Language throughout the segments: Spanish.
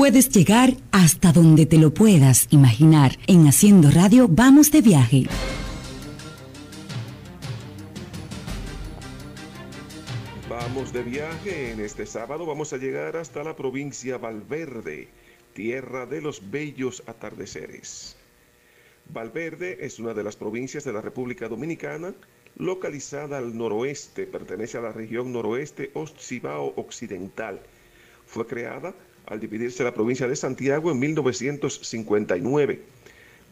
Puedes llegar hasta donde te lo puedas imaginar. En Haciendo Radio vamos de viaje. Vamos de viaje. En este sábado vamos a llegar hasta la provincia Valverde, tierra de los bellos atardeceres. Valverde es una de las provincias de la República Dominicana, localizada al noroeste, pertenece a la región noroeste Cibao Occidental. Fue creada al dividirse la provincia de Santiago en 1959,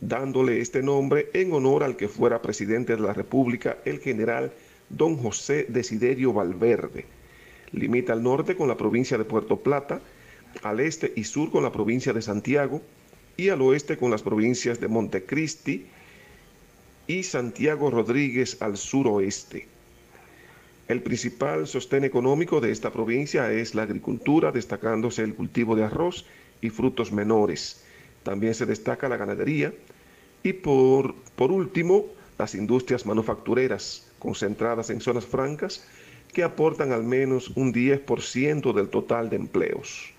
dándole este nombre en honor al que fuera presidente de la República, el general don José Desiderio Valverde. Limita al norte con la provincia de Puerto Plata, al este y sur con la provincia de Santiago y al oeste con las provincias de Montecristi y Santiago Rodríguez al suroeste. El principal sostén económico de esta provincia es la agricultura, destacándose el cultivo de arroz y frutos menores. También se destaca la ganadería y por, por último las industrias manufactureras concentradas en zonas francas que aportan al menos un 10% del total de empleos.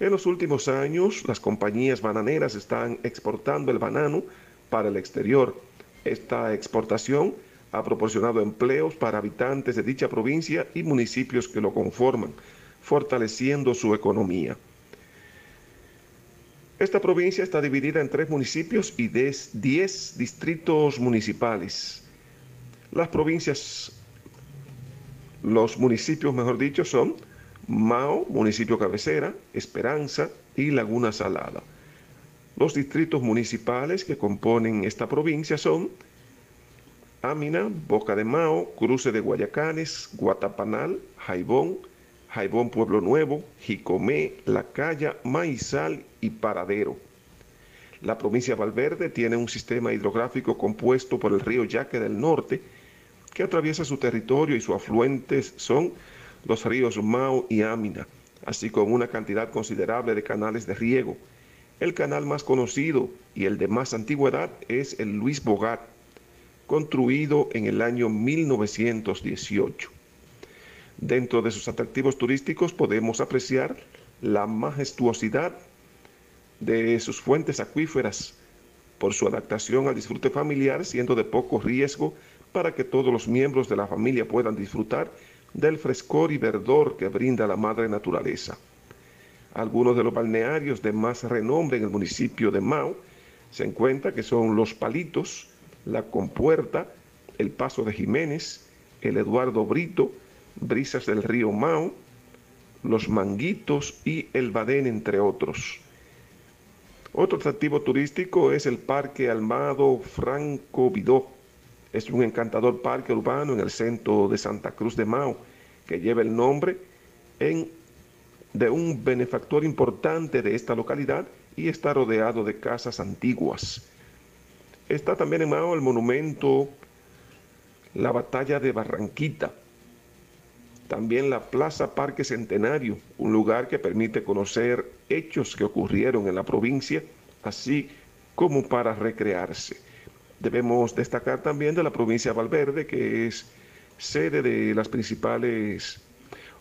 En los últimos años, las compañías bananeras están exportando el banano para el exterior. Esta exportación ha proporcionado empleos para habitantes de dicha provincia y municipios que lo conforman, fortaleciendo su economía. Esta provincia está dividida en tres municipios y diez distritos municipales. Las provincias, los municipios, mejor dicho, son Mao, municipio cabecera, Esperanza y Laguna Salada. Los distritos municipales que componen esta provincia son Ámina, Boca de Mao, Cruce de Guayacanes, Guatapanal, Jaibón, Jaibón Pueblo Nuevo, Jicomé, La Calla, Maizal y Paradero. La provincia de Valverde tiene un sistema hidrográfico compuesto por el río Yaque del Norte, que atraviesa su territorio y sus afluentes son los ríos Mao y Ámina, así como una cantidad considerable de canales de riego. El canal más conocido y el de más antigüedad es el Luis Bogat, construido en el año 1918. Dentro de sus atractivos turísticos podemos apreciar la majestuosidad de sus fuentes acuíferas por su adaptación al disfrute familiar, siendo de poco riesgo para que todos los miembros de la familia puedan disfrutar del frescor y verdor que brinda la madre naturaleza. Algunos de los balnearios de más renombre en el municipio de Mao se encuentran que son Los Palitos, la Compuerta, El Paso de Jiménez, el Eduardo Brito, Brisas del Río Mao, Los Manguitos y el Badén, entre otros. Otro atractivo turístico es el Parque Almado Franco Vidó. Es un encantador parque urbano en el centro de Santa Cruz de Mao, que lleva el nombre de un benefactor importante de esta localidad y está rodeado de casas antiguas. Está también en Mao el monumento La Batalla de Barranquita. También la Plaza Parque Centenario, un lugar que permite conocer hechos que ocurrieron en la provincia, así como para recrearse. Debemos destacar también de la provincia de Valverde, que es sede de las principales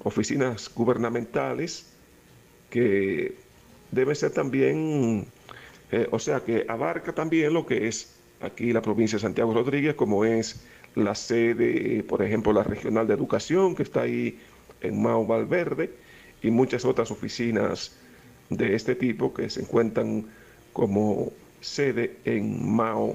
oficinas gubernamentales, que debe ser también, eh, o sea, que abarca también lo que es aquí la provincia de Santiago Rodríguez, como es la sede, por ejemplo, la Regional de Educación, que está ahí en Mao Valverde, y muchas otras oficinas de este tipo que se encuentran como sede en Mao